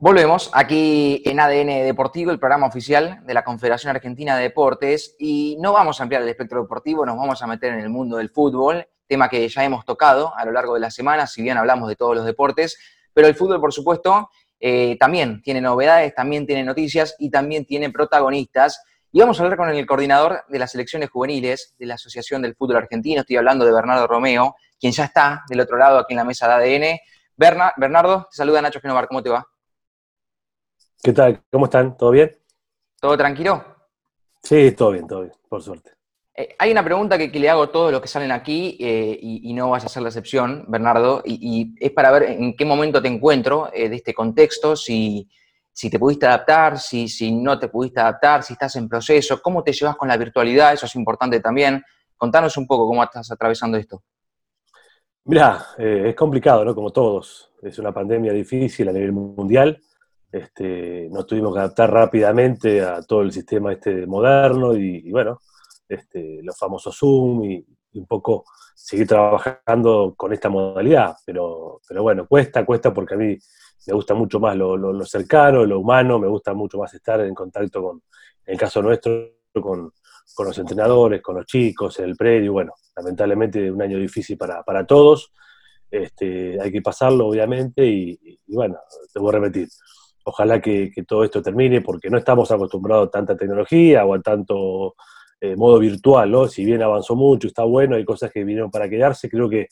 Volvemos aquí en ADN Deportivo, el programa oficial de la Confederación Argentina de Deportes, y no vamos a ampliar el espectro deportivo, nos vamos a meter en el mundo del fútbol, tema que ya hemos tocado a lo largo de la semana, si bien hablamos de todos los deportes, pero el fútbol, por supuesto, eh, también tiene novedades, también tiene noticias y también tiene protagonistas. Y vamos a hablar con el coordinador de las selecciones juveniles de la Asociación del Fútbol Argentino, estoy hablando de Bernardo Romeo, quien ya está del otro lado aquí en la mesa de ADN. Bernardo, te saluda Nacho Genovar, ¿cómo te va? ¿Qué tal? ¿Cómo están? ¿Todo bien? ¿Todo tranquilo? Sí, todo bien, todo bien, por suerte. Eh, hay una pregunta que, le hago a todos los que salen aquí eh, y, no vas a hacer la excepción, Bernardo, y, es para ver en qué momento te encuentro eh, de este contexto, si, si te pudiste adaptar, si, si no te pudiste adaptar, si estás en proceso, cómo te llevas con la virtualidad, eso es importante también. Contanos un poco cómo estás atravesando esto. Mira, es complicado, ¿no? Como todos. Es una pandemia difícil a nivel mundial este, nos tuvimos que adaptar rápidamente a todo el sistema este moderno y, bueno, este, los famosos Zoom y, un poco seguir trabajando con esta modalidad. Pero, pero bueno, cuesta, cuesta porque a mí me gusta mucho más lo, cercano, lo humano, me gusta mucho más estar en contacto con, en el caso nuestro, con, los entrenadores, con los chicos, en el predio. Bueno, lamentablemente un año difícil para, todos. Este, hay que pasarlo, obviamente, y, y bueno, te voy a repetir Ojalá que, todo esto termine porque no estamos acostumbrados a tanta tecnología o a tanto eh, modo virtual, ¿no? Si bien avanzó mucho, está bueno, hay cosas que vinieron para quedarse, creo que,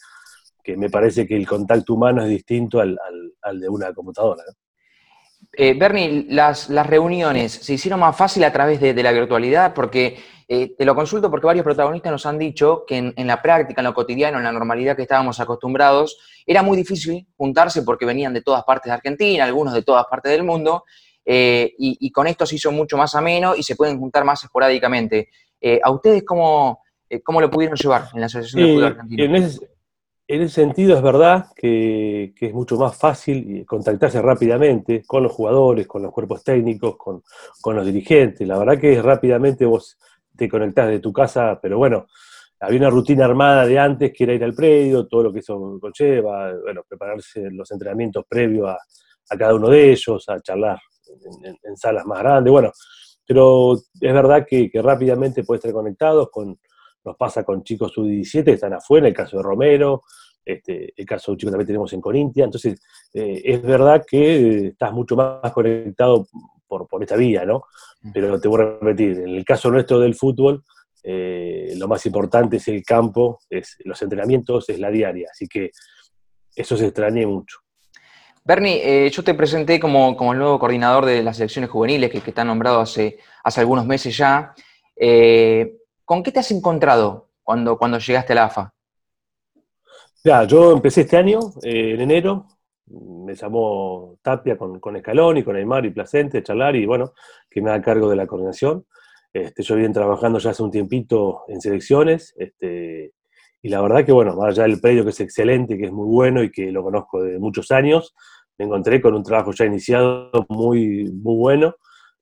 me parece que el contacto humano es distinto al, de una computadora. Eh, Bernie, las, reuniones se hicieron más fácil a través de, la virtualidad porque eh, te lo consulto porque varios protagonistas nos han dicho que en, la práctica, en lo cotidiano, en la normalidad que estábamos acostumbrados, era muy difícil juntarse porque venían de todas partes de Argentina, algunos de todas partes del mundo, eh, y, con esto se hizo mucho más ameno y se pueden juntar más esporádicamente. Eh, ¿A ustedes cómo, cómo lo pudieron llevar en la Asociación de Fútbol Argentino? En ese, en ese, sentido es verdad que, es mucho más fácil contactarse rápidamente con los jugadores, con los cuerpos técnicos, con, con los dirigentes. La verdad que rápidamente vos te conectás de tu casa, pero bueno, había una rutina armada de antes que era ir al predio, todo lo que eso conlleva, bueno, prepararse los entrenamientos previos a, cada uno de ellos, a charlar en, salas más grandes, bueno, pero es verdad que, rápidamente puedes estar conectados con, nos pasa con chicos sub-17 que están afuera, el caso de Romero, este, el caso de un chico también tenemos en Corintia, entonces eh, es verdad que estás mucho más conectado por, por esta vía, ¿no? Pero te voy a repetir, en el caso nuestro del fútbol, eh, lo más importante es el campo, es los entrenamientos, es la diaria, así que eso se extraña mucho. Bernie, eh, yo te presenté como, como, el nuevo coordinador de las selecciones juveniles que, que está nombrado hace, hace algunos meses ya. Eh, ¿Con qué te has encontrado cuando, cuando llegaste a la AFA? Ya, yo empecé este año, en enero, me llamó Tapia con, con Escalón y con Aymar y Placente, charlar y bueno, que me haga cargo de la coordinación. Este, yo vienen trabajando ya hace un tiempito en selecciones, este, y la verdad que bueno, más allá del predio que es excelente, que es muy bueno y que lo conozco de muchos años, me encontré con un trabajo ya iniciado muy, muy bueno,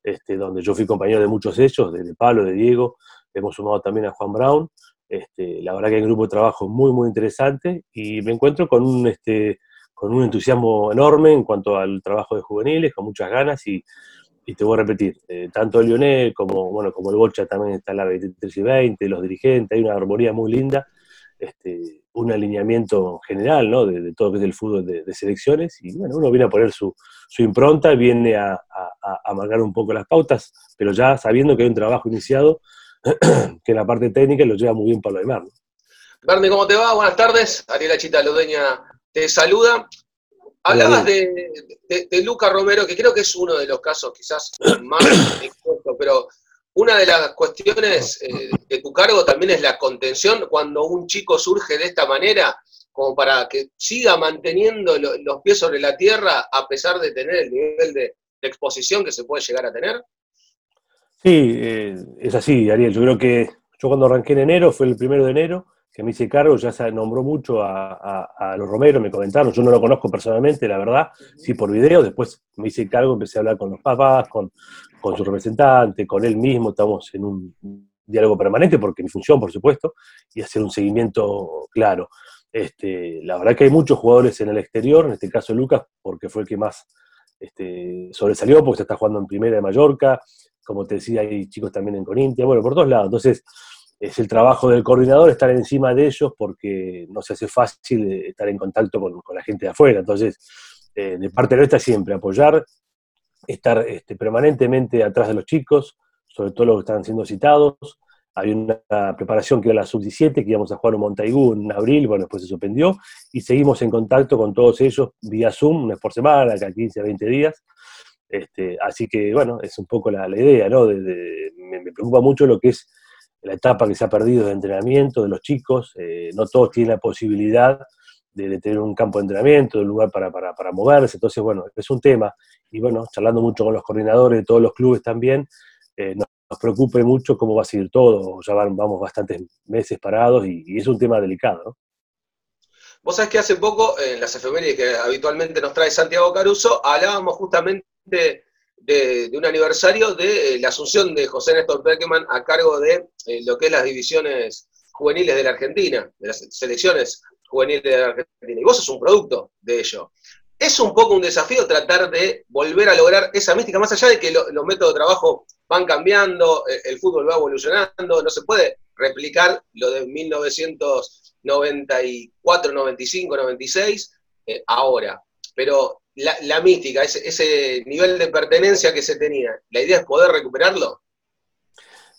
este, donde yo fui compañero de muchos de ellos, de, Pablo, de Diego, hemos sumado también a Juan Brown, este, la verdad que hay un grupo de trabajo muy, muy interesante y me encuentro con un, este, con un entusiasmo enorme en cuanto al trabajo de juveniles, con muchas ganas y, te voy a repetir, eh, tanto el Lionel como, bueno, como el Bocha también está en la 23 y 20, los dirigentes, hay una armonía muy linda, este, un alineamiento general ¿no? de, todo lo que es el fútbol de, selecciones y bueno, uno viene a poner su, impronta, viene a, a, marcar un poco las pautas, pero ya sabiendo que hay un trabajo iniciado que en la parte técnica lo lleva muy bien Pablo Aymar. ¿no? ¿cómo te va? Buenas tardes. Ariela Chita Lodeña te saluda. Hablabas de, de, Luca Romero, que creo que es uno de los casos quizás más expuestos, pero una de las cuestiones eh, de tu cargo también es la contención cuando un chico surge de esta manera, como para que siga manteniendo los pies sobre la tierra a pesar de tener el nivel de, exposición que se puede llegar a tener. Sí, eh, es así, Ariel. Yo creo que yo cuando arranqué en enero, fue el primero de enero, que me hice cargo, ya se nombró mucho a, los Romero, me comentaron, yo no lo conozco personalmente, la verdad, sí por video, después me hice cargo, empecé a hablar con los papás, con, con su representante, con él mismo, estamos en un diálogo permanente, porque mi función, por supuesto, y hacer un seguimiento claro. Este, la verdad que hay muchos jugadores en el exterior, en este caso Lucas, porque fue el que más este, sobresalió porque se está jugando en Primera de Mallorca, como te decía, hay chicos también en Corintia, bueno, por todos lados. Entonces, es el trabajo del coordinador estar encima de ellos porque no se hace fácil estar en contacto con, la gente de afuera. Entonces, eh, de parte nuestra siempre apoyar, estar este, permanentemente atrás de los chicos, sobre todo los que están siendo citados. Hay una preparación que era la sub-17, que íbamos a jugar en Montaigú en abril, bueno, después se suspendió, y seguimos en contacto con todos ellos vía Zoom, una vez por semana, cada 15 a 20 días. Este, así que, bueno, es un poco la, idea, ¿no? me, preocupa mucho lo que es la etapa que se ha perdido de entrenamiento de los chicos. Eh, no todos tienen la posibilidad de, tener un campo de entrenamiento, de un lugar para, para, moverse. Entonces, bueno, es un tema. Y bueno, charlando mucho con los coordinadores de todos los clubes también, eh, nos, preocupe mucho cómo va a seguir todo. Ya van, vamos bastantes meses parados y, es un tema delicado, ¿no? Vos sabés que hace poco, en las efemérides que habitualmente nos trae Santiago Caruso, hablábamos justamente de, un aniversario de eh, la asunción de José Néstor Peckerman a cargo de eh, lo que es las divisiones juveniles de la Argentina, de las selecciones juveniles de la Argentina. Y vos sos un producto de ello. Es un poco un desafío tratar de volver a lograr esa mística, más allá de que los métodos de trabajo van cambiando, eh, el, fútbol va evolucionando, no se puede replicar lo de 1994, 95, 96 ahora. Pero la, mística, ese, nivel de pertenencia que se tenía, ¿la idea es poder recuperarlo?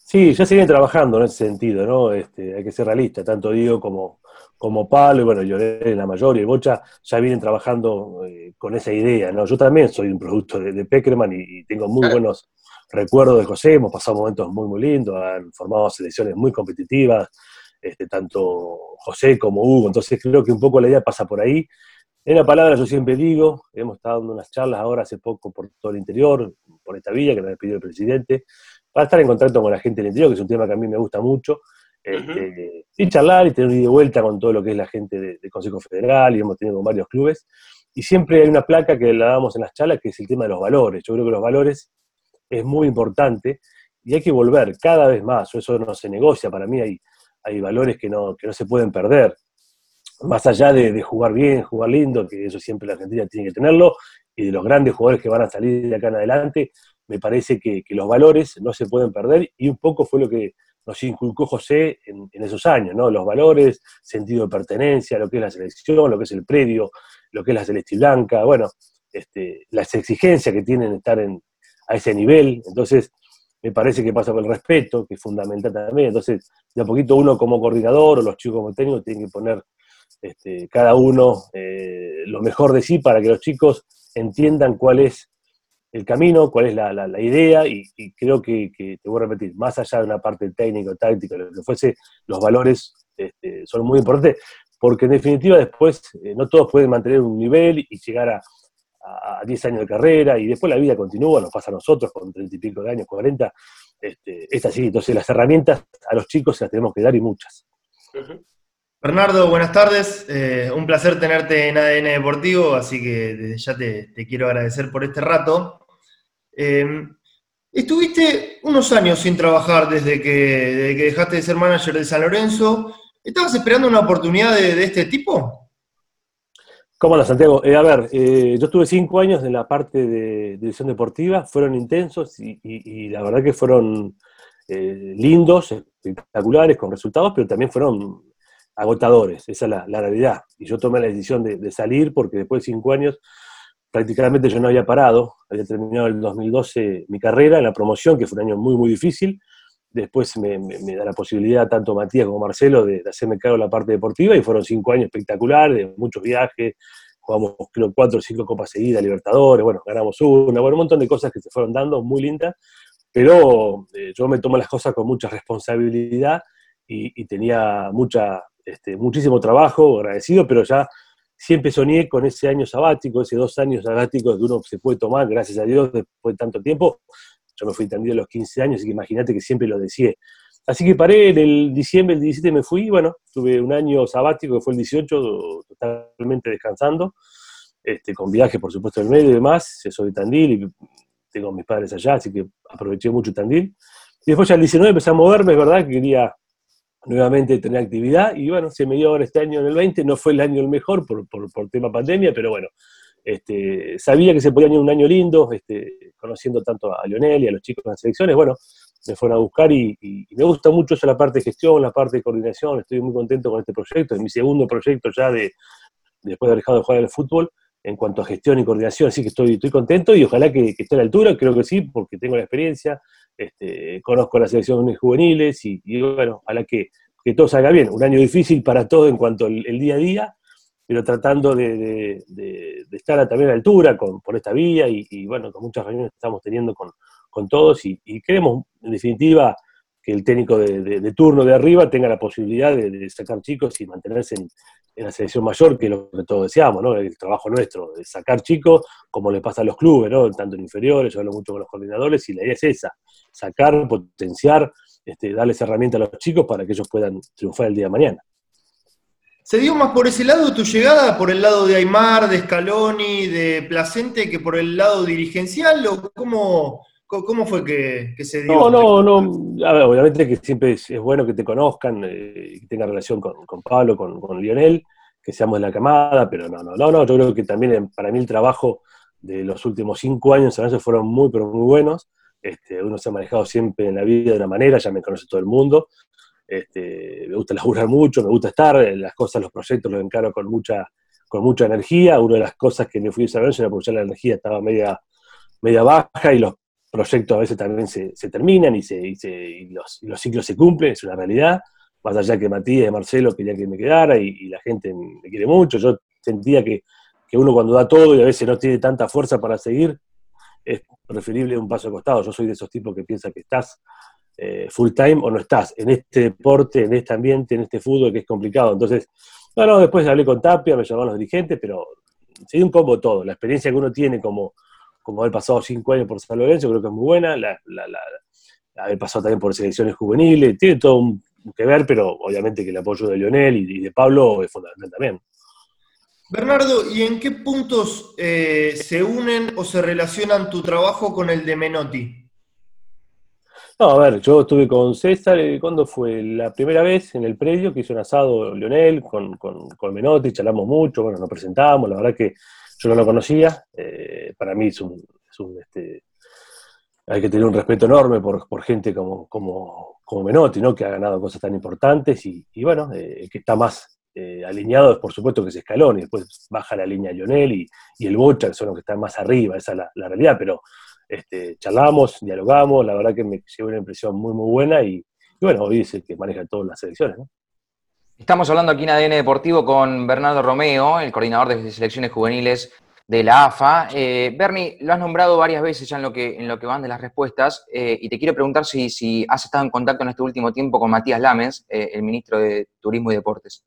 Sí, ya se viene trabajando en ese sentido, ¿no? Este, hay que ser realista, tanto Diego como, como Pablo, y bueno, yo la mayor y el Bocha ya vienen trabajando eh, con esa idea, ¿no? Yo también soy un producto de, Peckerman y, tengo muy buenos recuerdos de José, hemos pasado momentos muy, muy lindos, han formado selecciones muy competitivas, este, tanto José como Hugo, entonces creo que un poco la idea pasa por ahí, en la palabra yo siempre digo, hemos estado dando unas charlas ahora hace poco por todo el interior, por esta villa que nos pidió el presidente, para estar en contacto con la gente del interior, que es un tema que a mí me gusta mucho, este, y charlar y tener un ida y vuelta con todo lo que es la gente del Consejo Federal, y hemos tenido con varios clubes, y siempre hay una placa que la damos en las charlas, que es el tema de los valores. Yo creo que los valores es muy importante y hay que volver cada vez más, eso no se negocia, para mí hay, hay valores que no, que no se pueden perder más allá de, jugar bien, jugar lindo, que eso siempre la Argentina tiene que tenerlo, y de los grandes jugadores que van a salir de acá en adelante, me parece que, los valores no se pueden perder, y un poco fue lo que nos inculcó José en, esos años, ¿no? Los valores, sentido de pertenencia, lo que es la selección, lo que es el predio, lo que es la celeste blanca, bueno, este, las exigencias que tienen estar en, a ese nivel, entonces me parece que pasa por el respeto, que es fundamental también, entonces de a poquito uno como coordinador o los chicos como técnicos tienen que poner este, cada uno eh, lo mejor de sí para que los chicos entiendan cuál es el camino, cuál es la, idea, y, creo que, te voy a repetir, más allá de una parte técnica, táctica, lo que fuese, los valores este, son muy importantes, porque en definitiva después eh, no todos pueden mantener un nivel y llegar a, 10 años de carrera, y después la vida continúa, nos pasa a nosotros con 30 y pico de años, 40, este, es así, entonces las herramientas a los chicos se las tenemos que dar y muchas. Bernardo, buenas tardes. Eh, un placer tenerte en ADN Deportivo, así que desde ya te, quiero agradecer por este rato. Em, estuviste unos años sin trabajar desde que, dejaste de ser manager de San Lorenzo. ¿Estabas esperando una oportunidad de, este tipo? ¿Cómo no, Santiago? Eh, a ver, eh, yo estuve cinco años en la parte de dirección deportiva, fueron intensos y la verdad que fueron lindos, espectaculares, con resultados, pero también fueron agotadores, esa es la, realidad. Y yo tomé la decisión de, salir porque después de cinco años prácticamente yo no había parado, había terminado el 2012 mi carrera en la promoción, que fue un año muy, muy difícil. Después me, da la posibilidad, tanto Matías como Marcelo, de, hacerme cargo de la parte deportiva y fueron cinco años espectaculares, de muchos viajes, jugamos creo cuatro o cinco copas seguidas, Libertadores, bueno, ganamos una, bueno, un montón de cosas que se fueron dando, muy lindas, pero eh, yo me tomo las cosas con mucha responsabilidad y tenía mucha, este, muchísimo trabajo, agradecido, pero ya siempre soñé con ese año sabático, ese dos años sabáticos que uno se puede tomar, gracias a Dios, después de tanto tiempo. Yo me fui tendido a los 15 años, así que imagínate que siempre lo decía. Así que paré en el diciembre, el 17 me fui, bueno, tuve un año sabático que fue el 18, totalmente descansando, este, con viajes por supuesto en medio y demás, soy de Tandil y tengo a mis padres allá, así que aproveché mucho Tandil. Y después ya el 19 empecé a moverme, es verdad que quería nuevamente tener actividad. Y bueno, se me dio ahora este año en el 20, no fue el año el mejor por, por, tema pandemia, pero bueno, este, sabía que se podía ir un año lindo, este, conociendo tanto a Lionel y a los chicos en las selecciones, bueno, me fueron a buscar y, me gusta mucho eso, la parte de gestión, la parte de coordinación, estoy muy contento con este proyecto, es mi segundo proyecto ya de, después de haber dejado de jugar al fútbol, en cuanto a gestión y coordinación, así que estoy, estoy contento y ojalá que, esté a la altura, creo que sí, porque tengo la experiencia, este, conozco las selecciones juveniles y, bueno, ojalá que, que, todo salga bien. Un año difícil para todo en cuanto al día a día, pero tratando de, estar también a la altura con, por esta vía y, bueno, con muchas reuniones que estamos teniendo con, todos y, y, queremos, en definitiva, que el técnico de, turno de arriba tenga la posibilidad de, sacar chicos y mantenerse en, la selección mayor, que es lo que todos deseamos, ¿no? El trabajo nuestro, de sacar chicos, como le pasa a los clubes, ¿no? Tanto en inferiores, yo hablo mucho con los coordinadores, y la idea es esa, sacar, potenciar, este, darles herramientas a los chicos para que ellos puedan triunfar el día de mañana. ¿Se dio más por ese lado tu llegada, por el lado de Aymar, de Scaloni, de Placente, que por el lado dirigencial? ¿O cómo, cómo fue que, se dio? No, no, no. obviamente que siempre es, bueno que te conozcan, eh, que tenga relación con, Pablo, con, Lionel, que seamos de la camada, pero no, no, no, no. Yo creo que también para mí el trabajo de los últimos cinco años a veces fueron muy, pero muy buenos. Este, uno se ha manejado siempre en la vida de una manera, ya me conoce todo el mundo. Este, me gusta laburar mucho, me gusta estar, las cosas, los proyectos los encaro con mucha, con mucha energía. Una de las cosas que me fui desarrollando era porque ya la energía estaba media, media baja y los proyectos a veces también se, terminan y, se, y, los, ciclos se cumplen, es una realidad. Más allá que Matías y Marcelo quería que me quedara y, la gente me quiere mucho, yo sentía que, que uno cuando da todo y a veces no tiene tanta fuerza para seguir, es preferible un paso de costado. Yo soy de esos tipos que piensan que estás eh, full time o no estás en este deporte, en este ambiente, en este fútbol que es complicado. Entonces, bueno, después hablé con Tapia, me llamaron los dirigentes, pero se un poco todo. La experiencia que uno tiene como, como haber pasado cinco años por San Lorenzo, creo que es muy buena. La, haber pasado también por selecciones juveniles, tiene todo que ver, pero obviamente que el apoyo de Lionel y, de Pablo es fundamental también. Bernardo, ¿y en qué puntos eh, se unen o se relacionan tu trabajo con el de Menotti? No, a ver, yo estuve con César, eh, ¿cuándo fue? La primera vez en el predio que hizo un asado Leonel con, con, con Menotti, charlamos mucho, bueno, nos presentamos, la verdad que yo no lo conocía, eh, para mí es un, este, hay que tener un respeto enorme por, gente como, como, como, Menotti, ¿no? que ha ganado cosas tan importantes y, bueno, eh, que está más alineado es por supuesto que es Escalón y después baja la línea Lionel y, y, el Bocha, que son los que están más arriba, esa es la realidad, pero este, charlamos, dialogamos, la verdad que me llevo una impresión muy, muy buena y, bueno, hoy es el que maneja todas las selecciones. Estamos hablando aquí en ADN Deportivo con Bernardo Romeo, el coordinador de selecciones juveniles de la AFA. Eh, Bernie, lo has nombrado varias veces ya en lo que, en lo que van de las respuestas eh, y te quiero preguntar si, si, has estado en contacto en este último tiempo con Matías Lames, eh, el ministro de Turismo y Deportes.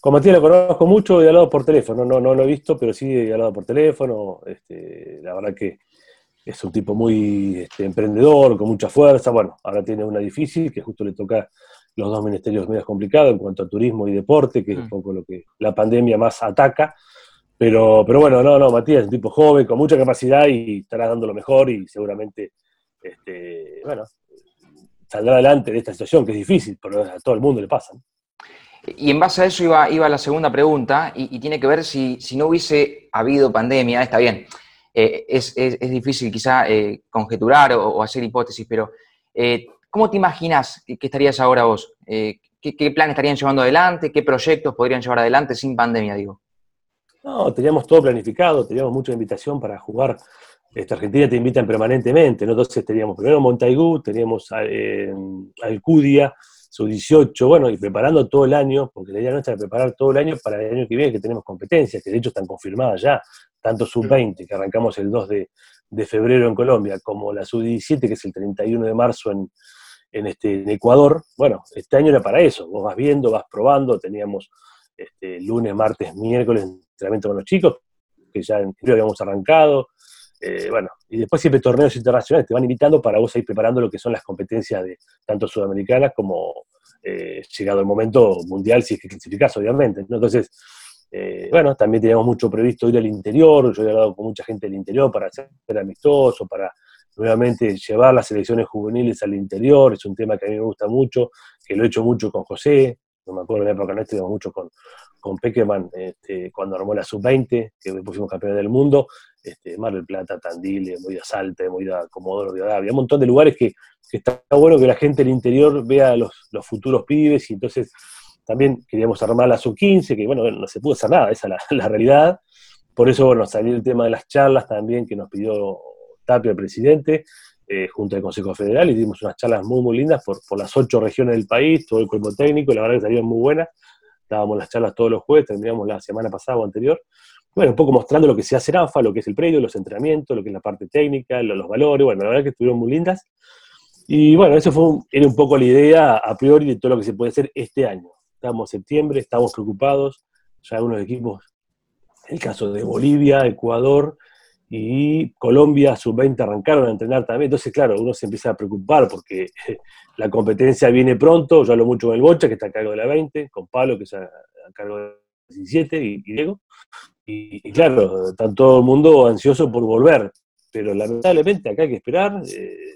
Con Matías lo conozco mucho y he hablado por teléfono, no, no lo he visto, pero sí he hablado por teléfono. Este, la verdad que es un tipo muy este, emprendedor, con mucha fuerza. Bueno, ahora tiene una difícil, que justo le toca los dos ministerios medios complicados en cuanto a turismo y deporte, que es un mm. poco lo que la pandemia más ataca. Pero, pero bueno, no, no, Matías es un tipo joven, con mucha capacidad y estará dando lo mejor y seguramente, este, bueno, saldrá adelante de esta situación que es difícil, pero a todo el mundo le pasa. Y en base a eso iba, iba la segunda pregunta, y, tiene que ver si, no hubiese habido pandemia, está bien, eh, es, difícil quizá eh, conjeturar o, hacer hipótesis, pero eh, ¿cómo te imaginas que, estarías ahora vos? ¿qué, ¿Qué plan estarían llevando adelante? ¿Qué proyectos podrían llevar adelante sin pandemia, digo? No, teníamos todo planificado, teníamos mucha invitación para jugar. Esta Argentina te invitan permanentemente, ¿no? Entonces teníamos primero Montaigú, teníamos Alcudia, su 18, bueno, y preparando todo el año, porque la idea nuestra es preparar todo el año para el año que viene, que tenemos competencias, que de hecho están confirmadas ya, tanto sub-20, que arrancamos el 2 de, febrero en Colombia, como la sub-17, que es el 31 de marzo en, en, este, Ecuador. Bueno, este año era para eso, vos vas viendo, vas probando, teníamos este, lunes, martes, miércoles entrenamiento con los chicos, que ya en habíamos arrancado, eh, bueno, y después siempre torneos internacionales te van invitando para vos ir preparando lo que son las competencias de tanto sudamericanas como eh, llegado el momento mundial, si es que clasificás, obviamente. Entonces, eh, bueno, también teníamos mucho previsto ir al interior, yo he hablado con mucha gente del interior para hacer amistoso, para nuevamente llevar las selecciones juveniles al interior, es un tema que a mí me gusta mucho, que lo he hecho mucho con José, no me acuerdo en la época no estuvimos mucho con, con Pequeman, este, cuando armó la Sub-20, que después fuimos campeones del mundo, este, Mar del Plata, Tandil, de Salta, de Comodoro, Había un montón de lugares que, está bueno que la gente del interior vea los, futuros pibes y entonces también queríamos armar la Sub-15, que bueno, no se pudo hacer nada, esa es la, realidad. Por eso, bueno, salió el tema de las charlas también que nos pidió Tapia, el presidente, eh, junto al Consejo Federal, y dimos unas charlas muy, muy lindas por, por las ocho regiones del país, todo el cuerpo técnico, la verdad que salieron muy buenas dábamos las charlas todos los jueves, terminamos la semana pasada o anterior. Bueno, un poco mostrando lo que se hace en ANFA, lo que es el predio, los entrenamientos, lo que es la parte técnica, los, valores, bueno, la verdad que estuvieron muy lindas. Y bueno, eso fue era un poco la idea a priori de todo lo que se puede hacer este año. Estamos en septiembre, estamos preocupados, ya algunos equipos, el caso de Bolivia, Ecuador, y Colombia sub-20 arrancaron a entrenar también. Entonces, claro, uno se empieza a preocupar porque la competencia viene pronto. Yo hablo mucho con el Bocha, que está a cargo de la 20, con Pablo, que está a cargo de la 17, y, Diego. Y, claro, está todo el mundo ansioso por volver. Pero lamentablemente acá hay que esperar. Eh,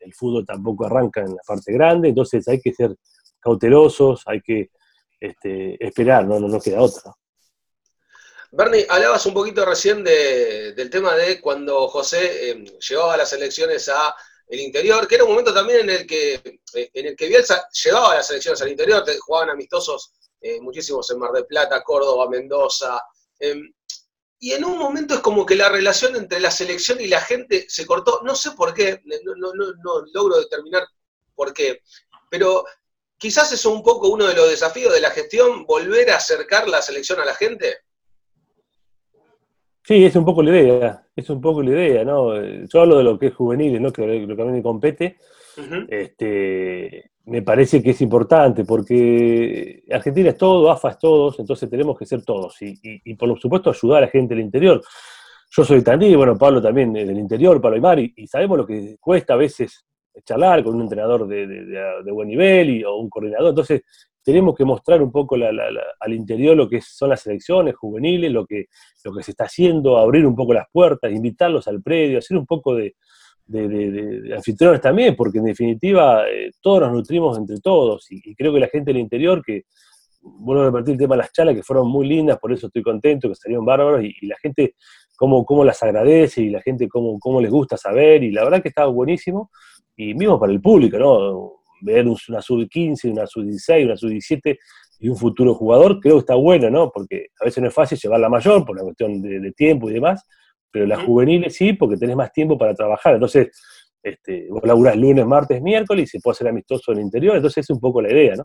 el fútbol tampoco arranca en la parte grande, entonces hay que ser cautelosos, hay que este, esperar, no, no, no queda otra. Bernie, hablabas un poquito recién del tema de cuando José eh, llevaba las elecciones a el interior, que era un momento también en el que, eh, en el que Bielsa llevaba las elecciones al interior, jugaban amistosos eh, muchísimos en Mar del Plata, Córdoba, Mendoza. Em, y en un momento es como que la relación entre la selección y la gente se cortó, no sé por qué, no, no logro determinar por qué, pero quizás es un poco uno de los desafíos de la gestión, volver a acercar la selección a la gente. Sí, es un poco la idea, es un poco la idea, ¿no? Yo hablo de lo que es juvenil, ¿no? Que lo que a mí me compete. este, me parece que es importante porque Argentina es todo, AFA es todos, entonces tenemos que ser todos y, y, por supuesto ayudar a la gente del interior. Yo soy de Tandil, bueno, Pablo también del interior, Pablo Aymar, y, y sabemos lo que cuesta a veces charlar con un entrenador de, de, buen nivel y, o un coordinador. Entonces, tenemos que mostrar un poco al interior lo que son las elecciones juveniles, lo que, lo que se está haciendo, abrir un poco las puertas, invitarlos al predio, hacer un poco de, anfitriones también, porque en definitiva eh, todos nos nutrimos entre todos y, creo que la gente del interior, que vuelvo a repetir el tema de las charlas, que fueron muy lindas, por eso estoy contento, que salieron bárbaros y, la gente cómo, cómo, las agradece y la gente cómo, cómo les gusta saber y la verdad que estaba buenísimo y mismo para el público, ¿no? Ver una sub-15, una sub-16, una sub-17 y un futuro jugador, creo que está bueno, ¿no? Porque a veces no es fácil llevar la mayor por la cuestión de, tiempo y demás, pero las juveniles sí, porque tenés más tiempo para trabajar. Entonces, este, vos laburás lunes, martes, miércoles y se puede hacer amistoso en el interior, entonces es un poco la idea, ¿no?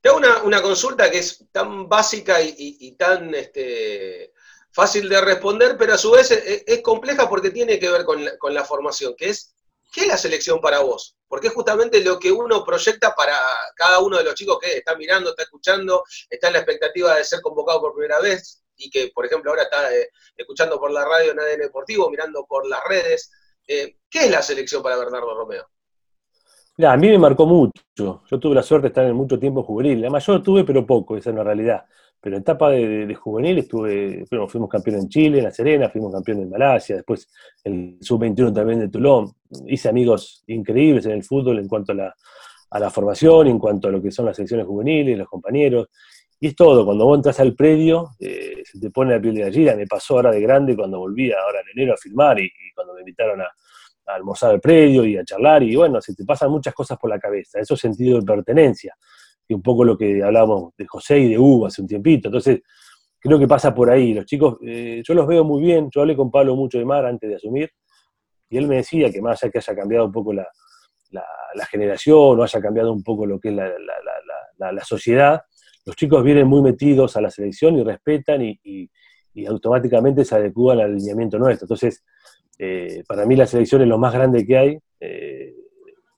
Te hago una, consulta que es tan básica y, tan este, fácil de responder, pero a su vez es, compleja porque tiene que ver con con la formación, que es ¿qué es la selección para vos? Porque es justamente lo que uno proyecta para cada uno de los chicos que está mirando, está escuchando, está en la expectativa de ser convocado por primera vez y que, por ejemplo, ahora está eh, escuchando por la radio en Deportivo, mirando por las redes. Eh, ¿Qué es la selección para Bernardo Romeo? a mí me marcó mucho. Yo tuve la suerte de estar en mucho tiempo juvenil. La mayor tuve, pero poco, esa es la realidad. Pero en etapa de, juvenil estuve, fuimos, campeones en Chile, en La Serena, fuimos campeones en Malasia, después el sub-21 también de Toulon. Hice amigos increíbles en el fútbol en cuanto a la, a la formación, en cuanto a lo que son las selecciones juveniles, los compañeros. Y es todo, cuando vos entras al predio, eh, se te pone la piel de gallina. Me pasó ahora de grande cuando volví ahora en enero a filmar y, cuando me invitaron a, a, almorzar al predio y a charlar. Y bueno, se te pasan muchas cosas por la cabeza. Eso es sentido de pertenencia que un poco lo que hablábamos de José y de Hugo hace un tiempito. Entonces, creo que pasa por ahí. Los chicos, eh, yo los veo muy bien. Yo hablé con Pablo mucho de Mar antes de asumir, y él me decía que más allá que haya cambiado un poco la, generación o haya cambiado un poco lo que es la, sociedad, los chicos vienen muy metidos a la selección y respetan y, automáticamente se adecúan al alineamiento nuestro. Entonces, eh, para mí la selección es lo más grande que hay, eh,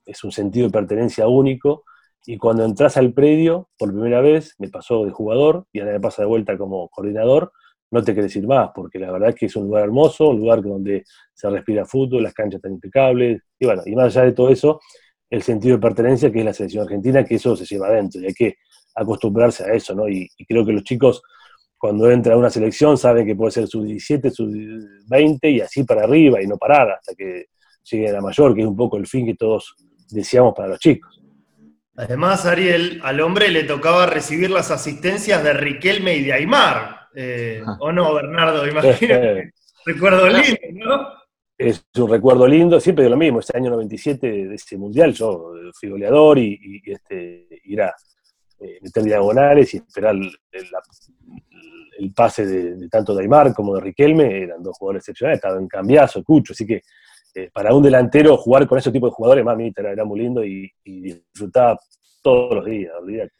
es un sentido de pertenencia único y cuando entras al predio, por primera vez, me pasó de jugador y ahora me pasa de vuelta como coordinador, no te querés ir más, porque la verdad es que es un lugar hermoso, un lugar donde se respira fútbol, las canchas están impecables, y bueno, y más allá de todo eso, el sentido de pertenencia que es la selección argentina, que eso se lleva adentro, y hay que acostumbrarse a eso, ¿no? Y, creo que los chicos, cuando entran a una selección, saben que puede ser su 17, su 20 y así para arriba, y no parar hasta que llegue a la mayor, que es un poco el fin que todos deseamos para los chicos. Además, Ariel, al hombre le tocaba recibir las asistencias de Riquelme y de Aymar. Eh, ¿O no, Bernardo? Imagino. recuerdo lindo, ¿no? Es un recuerdo lindo, siempre de lo mismo. Ese año 97 de ese mundial, yo fui goleador y, este, ir a eh, meter diagonales y esperar el, pase de, tanto de Aymar como de Riquelme. Eran dos jugadores excepcionales, estaban en cambiazo, Cucho, así que eh, para un delantero jugar con ese tipo de jugadores, mami, era, muy lindo y, disfrutaba todos los días, olvídate.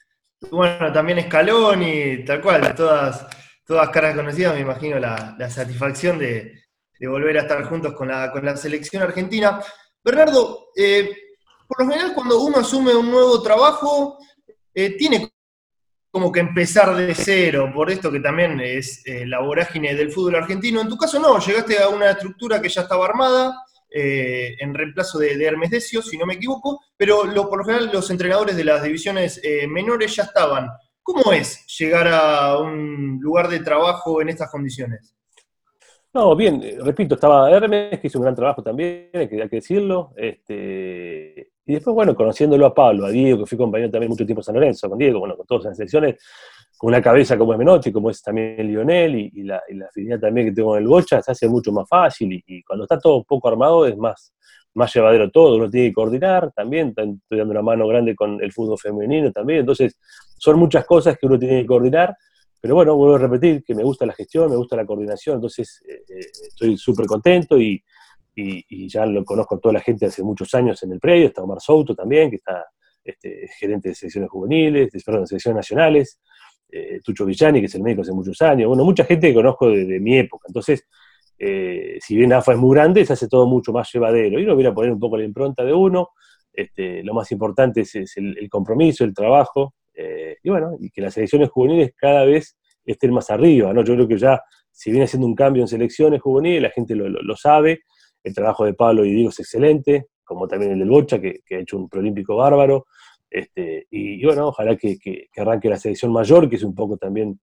Bueno, también Escalón y tal cual, todas, todas caras conocidas, me imagino la, satisfacción de, volver a estar juntos con la, con la selección argentina. Bernardo, eh, por lo general cuando uno asume un nuevo trabajo, eh, tiene como que empezar de cero, por esto que también es la vorágine del fútbol argentino. En tu caso no, llegaste a una estructura que ya estaba armada, eh, en reemplazo de, Hermes Decio, si no me equivoco, pero lo, por lo general los entrenadores de las divisiones eh, menores ya estaban. ¿Cómo es llegar a un lugar de trabajo en estas condiciones? No, bien, eh, repito, estaba Hermes, que hizo un gran trabajo también, hay que, decirlo. Este, y después, bueno, conociéndolo a Pablo, a Diego, que fui compañero también mucho tiempo en San Lorenzo, con Diego, bueno, con todas las selecciones, con una cabeza como es Menotti, como es también Lionel, y, la, y, afinidad también que tengo en el Bocha, se hace mucho más fácil, y, cuando está todo un poco armado es más, más llevadero todo, uno tiene que coordinar también, estoy dando una mano grande con el fútbol femenino también, entonces son muchas cosas que uno tiene que coordinar, pero bueno, vuelvo a repetir que me gusta la gestión, me gusta la coordinación, entonces eh, eh, estoy súper contento y, ya lo conozco a toda la gente hace muchos años en el predio, está Omar Souto también, que está este, gerente de selecciones juveniles, de, de selecciones nacionales, eh, Tucho Villani, que es el médico hace muchos años, bueno, mucha gente que conozco de, mi época. Entonces, eh, si bien AFA es muy grande, se hace todo mucho más llevadero. Y uno viene a poner un poco la impronta de uno. Este, lo más importante es, el, compromiso, el trabajo, eh, y bueno, y que las selecciones juveniles cada vez estén más arriba, ¿no? Yo creo que ya, si viene haciendo un cambio en selecciones juveniles, la gente lo, sabe, el trabajo de Pablo y Diego es excelente, como también el del Bocha, que, que ha hecho un preolímpico bárbaro, este, y, bueno, ojalá que, arranque la selección mayor, que es un poco también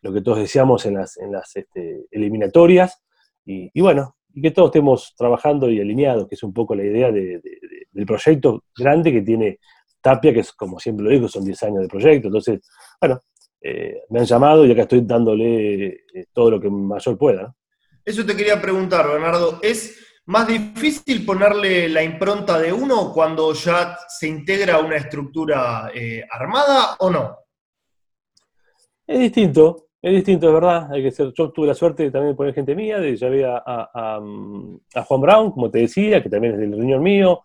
lo que todos deseamos en las, en las este, eliminatorias. Y, bueno, y que todos estemos trabajando y alineados, que es un poco la idea del proyecto grande que tiene Tapia, que es como siempre lo digo, son 10 años de proyecto. Entonces, bueno, eh, me han llamado y acá estoy dándole eh, todo lo que mayor pueda. Eso te quería preguntar, Bernardo. ¿Es más difícil ponerle la impronta de uno cuando ya se integra una estructura eh, armada o no? Es distinto, es distinto, es verdad. Hay que ser, yo tuve la suerte de también poner gente mía, de ya había a, Juan Brown, como te decía, que también es del riñón mío,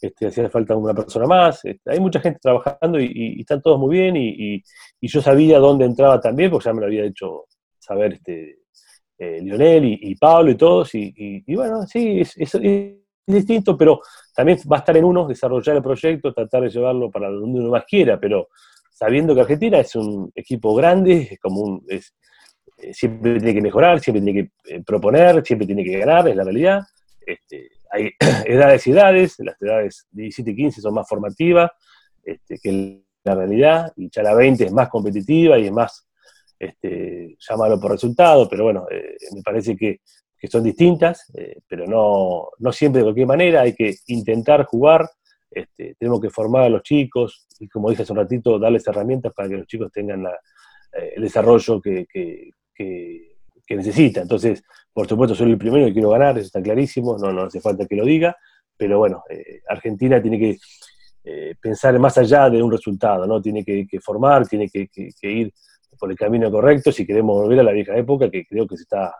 este, hacía falta una persona más. Este, hay mucha gente trabajando y, están todos muy bien y, yo sabía dónde entraba también, porque ya me lo había hecho saber este, eh, Lionel y, Pablo y todos, y, bueno, sí, es, distinto, pero también va a estar en uno desarrollar el proyecto, tratar de llevarlo para donde uno más quiera, pero sabiendo que Argentina es un equipo grande, es como un, es, eh, siempre tiene que mejorar, siempre tiene que eh, proponer, siempre tiene que ganar, es la realidad. Este, hay edades y edades, las edades de 17 y 15 son más formativas este, que la realidad, y ya la 20 es más competitiva y es más este, llámalo por resultado, pero bueno, eh, me parece que, son distintas, eh, pero no, no, siempre de cualquier manera, hay que intentar jugar, este, tenemos que formar a los chicos y como dije hace un ratito, darles herramientas para que los chicos tengan eh, el desarrollo que, que, que, necesitan. Entonces, por supuesto, soy el primero que quiero ganar, eso está clarísimo, no, no hace falta que lo diga, pero bueno, Argentina tiene que pensar más allá de un resultado, ¿no? Tiene que, formar, tiene que, ir por el camino correcto si queremos volver a la vieja época que creo que se está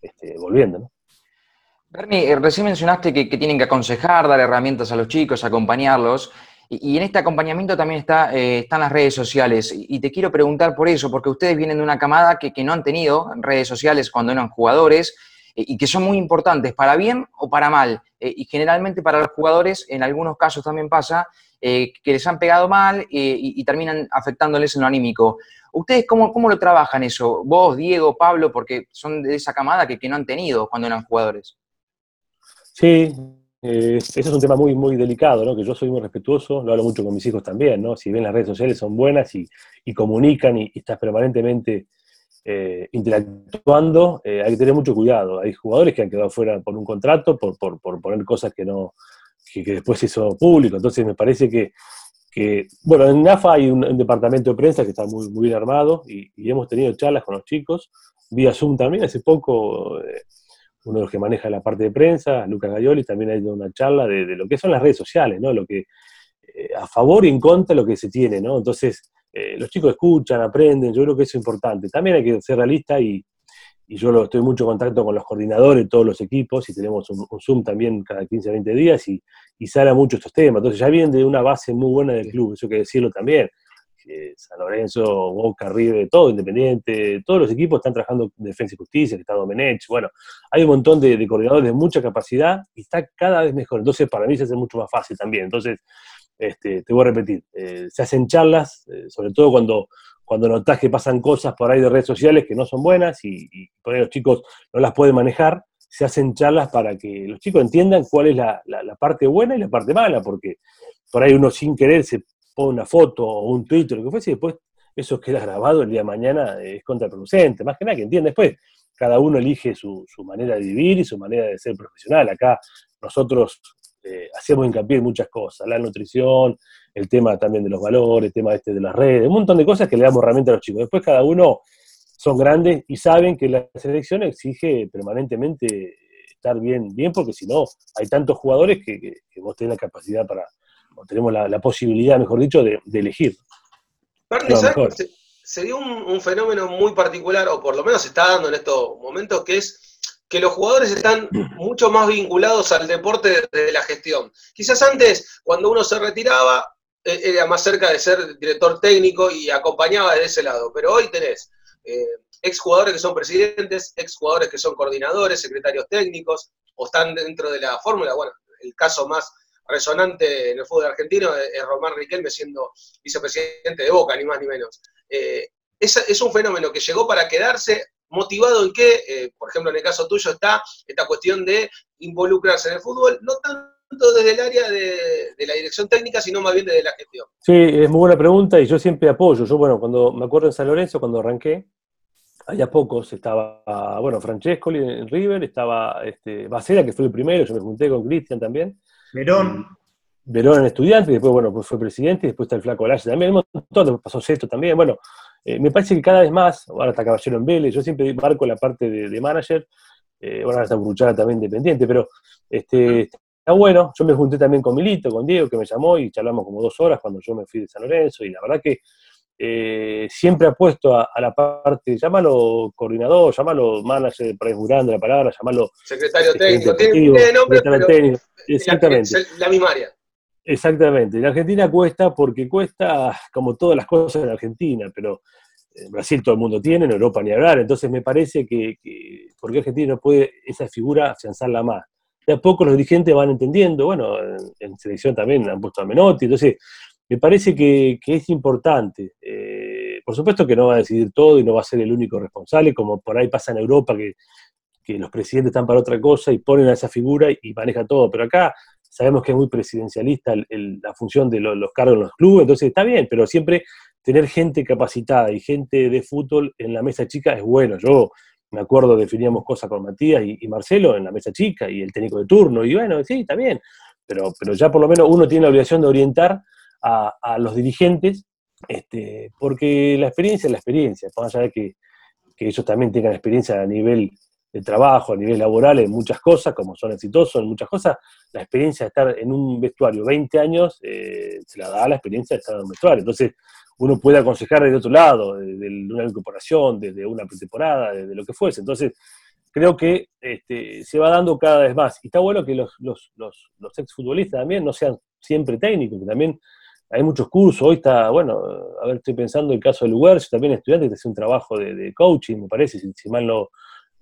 este, volviendo. ¿no? Bernie, eh, recién mencionaste que, tienen que aconsejar, dar herramientas a los chicos, acompañarlos. Y, en este acompañamiento también está, eh, están las redes sociales. Y, te quiero preguntar por eso, porque ustedes vienen de una camada que, no han tenido redes sociales cuando eran jugadores eh, y que son muy importantes, para bien o para mal. y generalmente para los jugadores, en algunos casos también pasa, que les han pegado mal y terminan afectándoles en lo anímico. ¿Ustedes cómo, cómo lo trabajan eso? Vos, Diego, Pablo, porque son de esa camada que, no han tenido cuando eran jugadores. Sí, eh, ese es un tema muy, muy delicado, ¿no? Que yo soy muy respetuoso, lo hablo mucho con mis hijos también, ¿no? Si bien las redes sociales son buenas y, comunican y, estás permanentemente eh, interactuando, eh, hay que tener mucho cuidado. Hay jugadores que han quedado fuera por un contrato, por, por, poner cosas que no, que, que después se hizo público. Entonces me parece que que, bueno, en NAFA hay un, departamento de prensa que está muy, muy bien armado y, hemos tenido charlas con los chicos, vía Zoom también, hace poco eh, uno de los que maneja la parte de prensa, Lucas Gayoli, también ha ido una charla de, lo que son las redes sociales, ¿no? Lo que, eh, a favor y en contra de lo que se tiene, ¿no? Entonces, eh, los chicos escuchan, aprenden, yo creo que eso es importante. También hay que ser realista y, y yo lo, estoy en mucho contacto con los coordinadores de todos los equipos y tenemos un, Zoom también cada 15, 20 días y, y sale mucho estos temas. Entonces ya vienen de una base muy buena del club, eso hay que decirlo también. San Lorenzo, Boca, River, todo Independiente, todos los equipos están trabajando en Defensa y Justicia, que está Domenech, bueno, hay un montón de, coordinadores de mucha capacidad y está cada vez mejor. Entonces para mí se hace mucho más fácil también. Entonces, este, te voy a repetir, eh, se hacen charlas, eh, sobre todo cuando cuando notas que pasan cosas por ahí de redes sociales que no son buenas y, por ahí los chicos no las pueden manejar, se hacen charlas para que los chicos entiendan cuál es la, parte buena y la parte mala, porque por ahí uno sin querer se pone una foto o un tweet o lo que fuese y después eso queda grabado el día de mañana, es contraproducente, más que nada que entienda después. Cada uno elige su manera de vivir y su manera de ser profesional. Acá nosotros eh, hacíamos hincapié en muchas cosas, la nutrición, el tema también de los valores, el tema este de las redes, un montón de cosas que le damos realmente a los chicos. Después cada uno son grandes y saben que la selección exige permanentemente estar bien, bien porque si no, hay tantos jugadores que, vos tenés la capacidad para, o tenemos la, posibilidad, mejor dicho, de, elegir. se, se, dio un, un, fenómeno muy particular, o por lo menos se está dando en estos momentos, que es que los jugadores están mucho más vinculados al deporte desde la gestión. Quizás antes, cuando uno se retiraba, e-, era más cerca de ser director técnico y acompañaba de ese lado, pero hoy tenés eh, exjugadores que son presidentes, exjugadores que son coordinadores, secretarios técnicos, o están dentro de la fórmula. Bueno, el caso más resonante en el fútbol argentino es Román Riquelme siendo vicepresidente de Boca, ni más ni menos. Eh, es, un fenómeno que llegó para quedarse, motivado en que, eh, por ejemplo, en el caso tuyo está esta cuestión de involucrarse en el fútbol, no tanto desde el área de, la dirección técnica, sino más bien desde la gestión. Sí, es muy buena pregunta y yo siempre apoyo. Yo, bueno, cuando me acuerdo en San Lorenzo, cuando arranqué, allá pocos, estaba, bueno, Francesco en River, estaba este, Bacera, que fue el primero, yo me junté con Cristian también. Verón. Verón en estudiante, después, bueno, pues fue presidente, después está el Flaco Lache también, un montón, pasó Sesto también, bueno, eh, me parece que cada vez más, ahora está Caballero en Vélez, yo siempre marco la parte de, manager, eh, ahora está Bruchara también independiente, pero este, está bueno. Yo me junté también con Milito, con Diego, que me llamó y charlamos como dos horas cuando yo me fui de San Lorenzo, y la verdad que eh, siempre apuesto a, a, la parte, llámalo coordinador, llámalo manager, para la palabra, llámalo... Secretario técnico, tiene, nombre, técnico, exactamente. La, misma área. Exactamente. En Argentina cuesta porque cuesta, como todas las cosas en Argentina, pero en Brasil todo el mundo tiene, en Europa ni hablar. Entonces me parece que, porque Argentina no puede esa figura afianzarla más. De a poco los dirigentes van entendiendo, bueno, en, selección también han puesto a Menotti, entonces me parece que, es importante. Eh, por supuesto que no va a decidir todo y no va a ser el único responsable, como por ahí pasa en Europa, que, los presidentes están para otra cosa y ponen a esa figura y maneja todo. Pero acá sabemos que es muy presidencialista la función de los cargos en los clubes, entonces está bien, pero siempre tener gente capacitada y gente de fútbol en la mesa chica es bueno. Yo me acuerdo, definíamos cosas con Matías y, Marcelo en la mesa chica y el técnico de turno, y bueno, sí, está bien, pero, pero ya por lo menos uno tiene la obligación de orientar a, los dirigentes, este, porque la experiencia es la experiencia, más allá de que, que ellos también tengan experiencia a nivel de trabajo, a nivel laboral, en muchas cosas, como son exitosos en muchas cosas, la experiencia de estar en un vestuario 20 años eh, se la da la experiencia de estar en un vestuario. Entonces, uno puede aconsejar desde otro lado, desde una incorporación, desde una pretemporada, desde lo que fuese. Entonces, creo que este, se va dando cada vez más. Y está bueno que los, los, los, los exfutbolistas también no sean siempre técnicos, que también hay muchos cursos. Hoy está, bueno, a ver, estoy pensando en el caso del Lugar, también estudiante que hace un trabajo de, de coaching, me parece, si, si mal no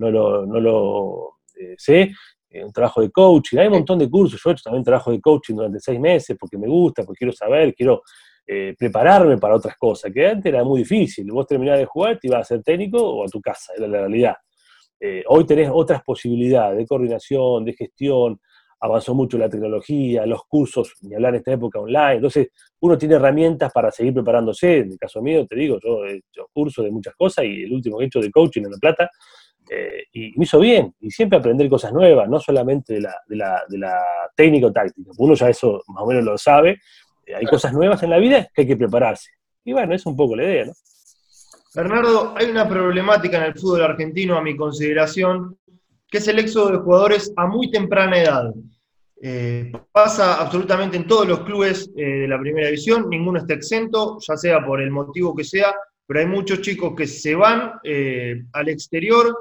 no lo, no lo eh, sé, un trabajo de coaching, hay un montón de cursos, yo he hecho también trabajo de coaching durante seis meses porque me gusta, porque quiero saber, quiero eh, prepararme para otras cosas, que antes era muy difícil, vos terminabas de jugar, te ibas a ser técnico o a tu casa, era la realidad. hoy tenés otras posibilidades de coordinación, de gestión, avanzó mucho la tecnología, los cursos, ni hablar en esta época online, entonces uno tiene herramientas para seguir preparándose, en el caso mío, te digo, yo he hecho cursos de muchas cosas y el último que he hecho de coaching en La Plata, eh, y me hizo bien, y siempre aprender cosas nuevas, no solamente de la, de la, de la técnico-táctica, uno ya eso más o menos lo sabe, hay cosas nuevas en la vida que hay que prepararse. Y bueno, es un poco la idea, ¿no? Bernardo, hay una problemática en el fútbol argentino, a mi consideración, que es el éxodo de jugadores a muy temprana edad. Eh, pasa absolutamente en todos los clubes eh, de la primera división, ninguno está exento, ya sea por el motivo que sea, pero hay muchos chicos que se van eh, al exterior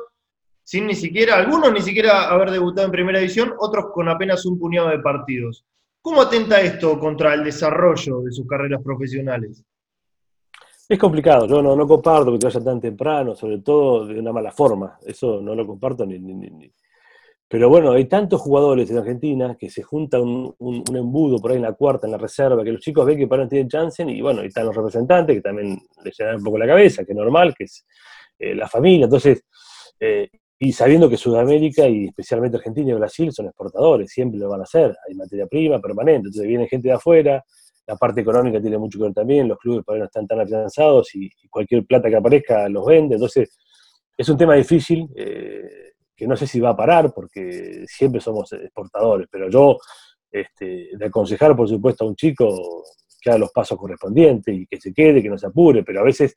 sin ni siquiera, algunos ni siquiera haber debutado en primera división, otros con apenas un puñado de partidos. ¿Cómo atenta esto contra el desarrollo de sus carreras profesionales? Es complicado, yo no, no comparto que te vaya tan temprano, sobre todo de una mala forma. Eso no lo comparto ni, ni, Pero bueno, hay tantos jugadores en Argentina que se junta un, embudo por ahí en la cuarta, en la reserva, que los chicos ven que para no tienen chance, y bueno, y están los representantes que también les llenan un poco la cabeza, que es normal, que es eh, la familia. Entonces, eh, y sabiendo que Sudamérica y especialmente Argentina y Brasil son exportadores, siempre lo van a hacer, hay materia prima permanente, entonces viene gente de afuera, la parte económica tiene mucho que ver también, los clubes por no están tan afianzados y, cualquier plata que aparezca los vende, entonces es un tema difícil eh, que no sé si va a parar porque siempre somos exportadores, pero yo este, de aconsejar por supuesto a un chico que haga los pasos correspondientes y que se quede, que no se apure, pero a veces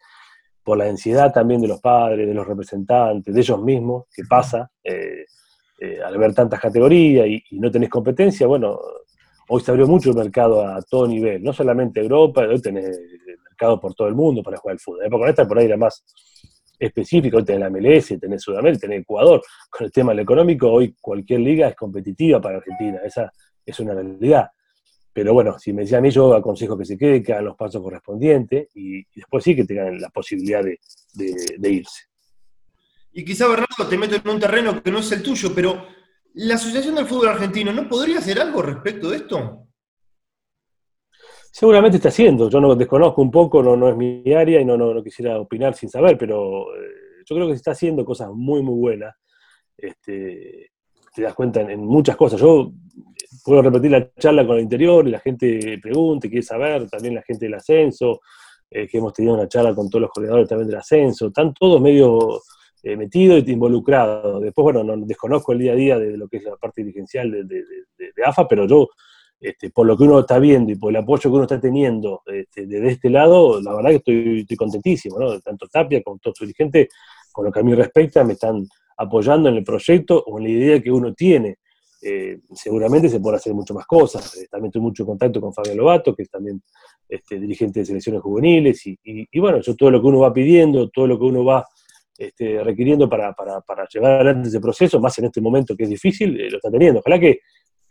por la ansiedad también de los padres, de los representantes, de ellos mismos, que pasa eh, eh, al ver tantas categorías y, y, no tenés competencia, bueno, Hoy se abrió mucho el mercado a todo nivel, no solamente Europa, hoy tenés mercado por todo el mundo para jugar al fútbol. La época esta por ahí era más específico, hoy tenés la MLS, tenés Sudamérica, tenés Ecuador. Con el tema del económico, hoy cualquier liga es competitiva para Argentina, esa es una realidad. Pero bueno, si me decía a mí, yo aconsejo que se quede, que hagan los pasos correspondientes y, después sí que tengan la posibilidad de, de irse. Y quizá, Bernardo, te meto en un terreno que no es el tuyo, pero ¿La Asociación del Fútbol Argentino no podría hacer algo respecto de esto? Seguramente está haciendo, yo no desconozco un poco, no, no es mi área y no, no, quisiera opinar sin saber, pero eh, yo creo que se está haciendo cosas muy, muy buenas. Este, te das cuenta en, muchas cosas. Yo puedo repetir la charla con el interior la gente pregunta, quiere saber, también la gente del ascenso, eh, que hemos tenido una charla con todos los coordinadores también del ascenso, están todos medio eh, metido y involucrado. Después, bueno, no desconozco el día a día de lo que es la parte dirigencial de, AFA, pero yo, este, por lo que uno está viendo y por el apoyo que uno está teniendo este, desde este lado, la verdad que estoy, contentísimo, ¿no? Tanto Tapia como todos sus dirigentes, con lo que a mí respecta, me están apoyando en el proyecto o en la idea que uno tiene. Eh, seguramente se pueden hacer mucho más cosas. Eh, también tuve mucho contacto con Fabián Lobato, que es también este, dirigente de selecciones juveniles, y, bueno, eso todo lo que uno va pidiendo, todo lo que uno va este, requiriendo para, llevar adelante ese proceso, más en este momento que es difícil, eh, lo está teniendo. Ojalá que,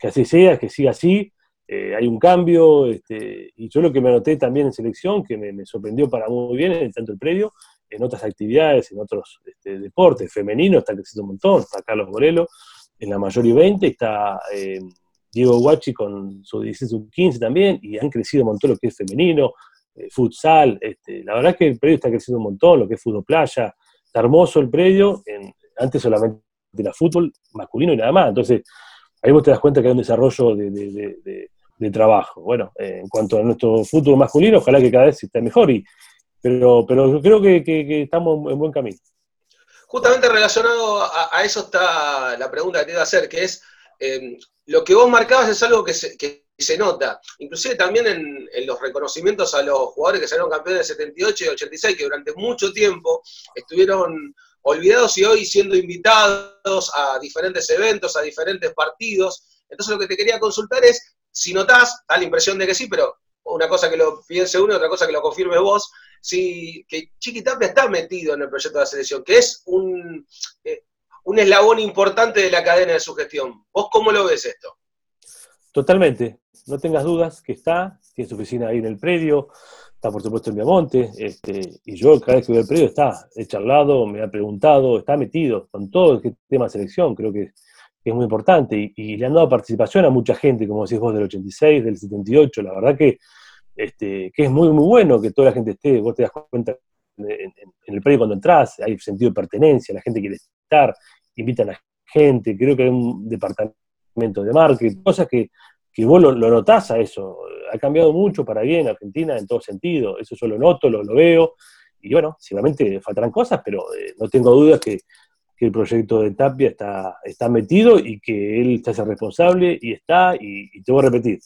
así sea, que siga así. Eh, hay un cambio, este, y yo lo que me anoté también en selección, que me, sorprendió para muy bien, en tanto el predio, en otras actividades, en otros este, deportes, femenino está creciendo un montón, está Carlos Morelo en la mayor y 20, está eh, Diego Guachi con su 16 15 también, y han crecido un montón lo que es femenino, futsal, este, la verdad es que el predio está creciendo un montón, lo que es fútbol playa, está hermoso el predio, antes solamente era fútbol masculino y nada más. Entonces, ahí vos te das cuenta que hay un desarrollo de, trabajo. Bueno, eh, en cuanto a nuestro fútbol masculino, ojalá que cada vez esté mejor, y, pero, pero creo que, estamos en buen camino. Justamente relacionado a, eso está la pregunta que te iba a hacer, que es, eh, lo que vos marcabas es algo que se, se nota, inclusive también en, los reconocimientos a los jugadores que salieron campeones de 78 y 86, que durante mucho tiempo estuvieron olvidados y hoy siendo invitados a diferentes eventos, a diferentes partidos. Entonces lo que te quería consultar es si notás, da la impresión de que sí, pero una cosa que lo piense uno otra cosa que lo confirme vos, si que Chiqui Tapia está metido en el proyecto de la selección, que es un, eh, un eslabón importante de la cadena de su gestión. ¿Vos cómo lo ves esto? Totalmente no tengas dudas que está, tiene su oficina ahí en el predio, está por supuesto en Viamonte, este, y yo cada vez que veo el predio está, he charlado, me ha preguntado, está metido con todo el tema de selección, creo que, es muy importante, y, le han dado participación a mucha gente, como decís vos, del 86, del 78, la verdad que, este, que es muy, muy bueno que toda la gente esté, vos te das cuenta en, el predio cuando entras, hay sentido de pertenencia, la gente quiere estar, invitan a gente, creo que hay un departamento de marketing, cosas que que vos lo, notás a eso. Ha cambiado mucho para bien Argentina en todo sentido. Eso yo lo noto, lo, lo veo. Y bueno, seguramente faltarán cosas, pero eh, no tengo dudas que, el proyecto de Tapia está, está metido y que él está responsable y está, y, te voy a repetir,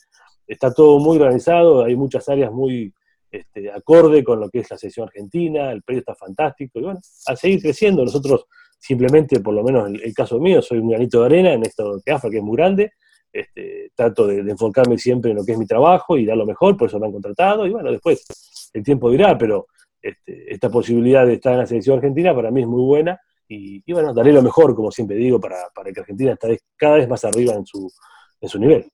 está todo muy organizado, hay muchas áreas muy este, acorde con lo que es la sesión argentina, el predio está fantástico, y bueno, a seguir creciendo. Nosotros simplemente, por lo menos el, el caso mío, soy un granito de arena en esto que AFA, que es muy grande, este, trato de, enfocarme siempre en lo que es mi trabajo y dar lo mejor, por eso me han contratado, y bueno, después el tiempo dirá, pero este, esta posibilidad de estar en la selección argentina para mí es muy buena, y, bueno, daré lo mejor, como siempre digo, para, que Argentina esté cada vez más arriba en su nivel.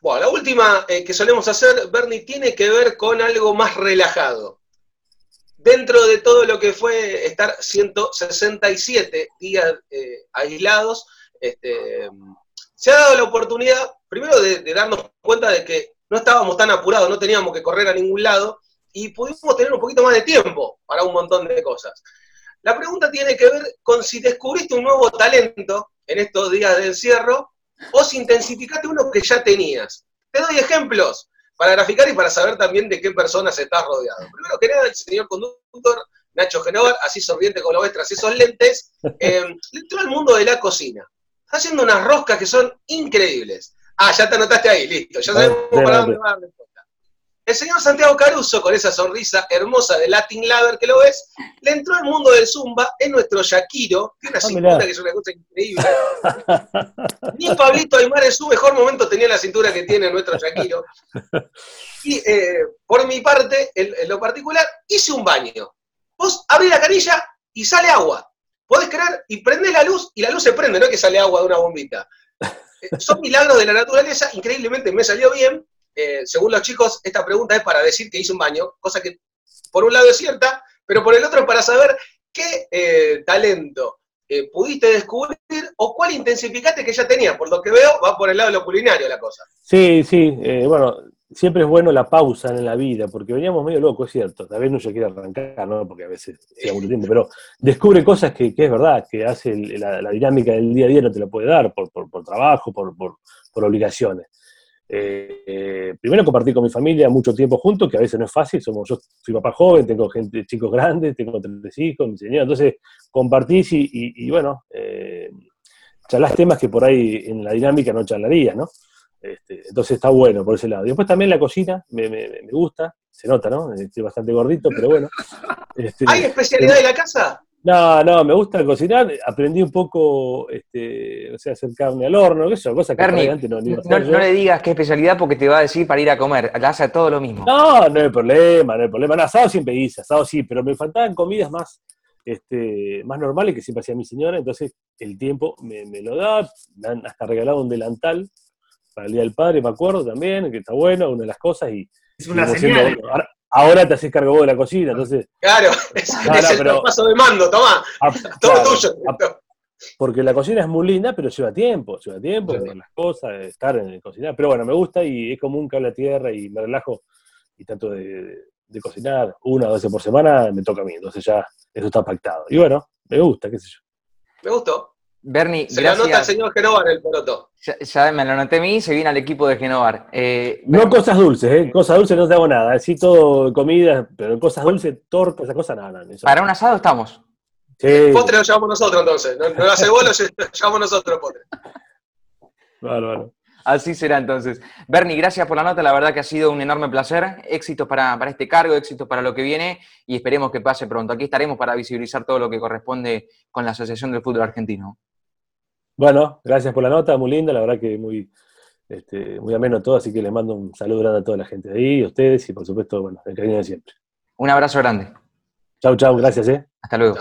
Bueno, la última eh, que solemos hacer, Bernie, tiene que ver con algo más relajado. Dentro de todo lo que fue estar 167 días eh, aislados, este, se ha dado la oportunidad, primero, de, darnos cuenta de que no estábamos tan apurados, no teníamos que correr a ningún lado y pudimos tener un poquito más de tiempo para un montón de cosas. La pregunta tiene que ver con si descubriste un nuevo talento en estos días de encierro o si intensificaste uno que ya tenías. Te doy ejemplos para graficar y para saber también de qué personas estás rodeado. Primero que nada, el señor conductor, Nacho Genovar, así sonriente como lo ves tras esos lentes, eh, entró al mundo de la cocina. Está haciendo unas roscas que son increíbles. Ah, ya te anotaste ahí, listo. Ya sabemos para dónde va. El señor Santiago Caruso, con esa sonrisa hermosa de Latin Lover que lo ves, le entró al mundo del Zumba, en nuestro Shakiro, tiene una ah, cintura que es una cosa increíble. Ni Pablito Aymar en su mejor momento tenía la cintura que tiene nuestro Shakiro. Y eh, por mi parte, en, lo particular, hice un baño. Vos abrís la canilla y sale agua. Podés creer y prende la luz y la luz se prende, no es que sale agua de una bombita. Eh, son milagros de la naturaleza, increíblemente me salió bien. Eh, según los chicos, esta pregunta es para decir que hice un baño, cosa que por un lado es cierta, pero por el otro es para saber qué eh, talento pudiste descubrir o cuál intensificaste que ya tenías. Por lo que veo, va por el lado de lo culinario la cosa. Sí, sí, bueno, siempre es bueno la pausa en la vida, porque veníamos medio locos, es cierto. Tal vez no se quiere arrancar, ¿no? Porque a veces sea mucho tiempo, pero descubre cosas que, es verdad, que hace la, dinámica del día a día no te la puede dar por, trabajo, por, obligaciones. Eh, eh, primero compartí con mi familia mucho tiempo juntos, que a veces no es fácil. Somos, yo soy papá joven, tengo gente, chicos grandes, tengo tres hijos, mi señora. Entonces compartís y, bueno, eh, charlas temas que por ahí en la dinámica no charlarías, ¿no? Este, entonces está bueno por ese lado. Y después también la cocina, me, gusta, se nota, ¿no? Estoy bastante gordito, pero bueno. Este, ¿Hay especialidad en la casa? No, no, me gusta cocinar. Aprendí un poco, este, o sea, hacer carne al horno, eso, cosa que antes no, no, no le digas qué especialidad porque te va a decir para ir a comer. La hace todo lo mismo. No, no hay problema, no hay problema. asado siempre hice, asado sí, pero me faltaban comidas más, este, más normales que siempre hacía mi señora, entonces el tiempo me, me lo da, me han hasta regalado un delantal para el Día del Padre, me acuerdo también, que está bueno, una de las cosas. Y, es una señal. ahora, te haces cargo vos de la cocina, entonces. Claro, es, el paso de mando, toma. Ah, todo tuyo. Ah, porque la cocina es muy linda, pero lleva tiempo, lleva tiempo, las cosas, estar en el cocinar. Pero bueno, me gusta y es como un cable a tierra y me relajo y tanto de, cocinar una o dos veces por semana me toca a mí, entonces ya eso está pactado. Y bueno, me gusta, qué sé yo. Me gustó. Bernie, se gracias. anota al señor Genovar el poroto. Ya, me lo anoté a mí, se viene al equipo de Genovar. Eh, no cosas dulces, ¿eh? Cosas dulces no te hago nada. Sí, todo comida, pero cosas dulces, tortas, esas cosas nada. Para un asado estamos. Sí. El postre lo llevamos nosotros entonces. No, no hace vos, lo llevamos nosotros postre. Bárbaro. Así será entonces. Bernie, gracias por la nota, la verdad que ha sido un enorme placer. Éxitos para, para, este cargo, éxitos para lo que viene y esperemos que pase pronto. Aquí estaremos para visibilizar todo lo que corresponde con la Asociación del Fútbol Argentino. Bueno, gracias por la nota, muy linda, la verdad que muy, este, muy ameno todo, así que les mando un saludo grande a toda la gente de ahí, a ustedes y por supuesto, bueno, el cariño de siempre. Un abrazo grande. Chau, chau, gracias, ¿eh? Hasta luego.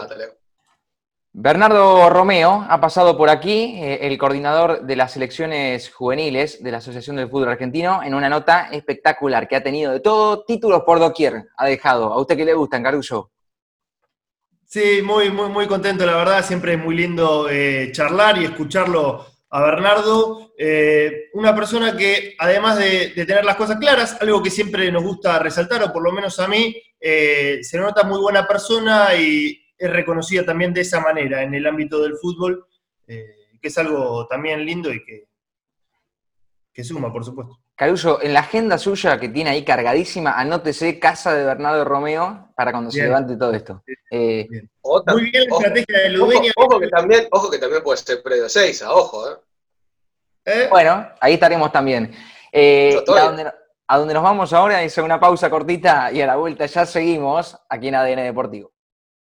Bernardo Romeo ha pasado por aquí, eh, el coordinador de las selecciones juveniles de la Asociación del Fútbol Argentino, en una nota espectacular que ha tenido de todo, títulos por doquier, ha dejado. ¿A usted qué le gusta, Caruso? Sí, muy, muy, muy contento, la verdad. Siempre es muy lindo eh, charlar y escucharlo a Bernardo. Eh, una persona que, además de, tener las cosas claras, algo que siempre nos gusta resaltar, o por lo menos a mí, eh, se nota muy buena persona y es reconocida también de esa manera en el ámbito del fútbol, que es algo también lindo y que, que suma, por supuesto. Caruso, en la agenda suya que tiene ahí cargadísima, anótese Casa de Bernardo Romeo para cuando se levante todo esto. Eh, Muy bien la estrategia de Ludeña. Ojo, que también, ojo que también puede ser predio Seiza, ojo. ¿eh? ¿Eh? Bueno, ahí estaremos también. Eh, a, donde, a donde nos vamos ahora es una pausa cortita y a la vuelta ya seguimos aquí en ADN Deportivo.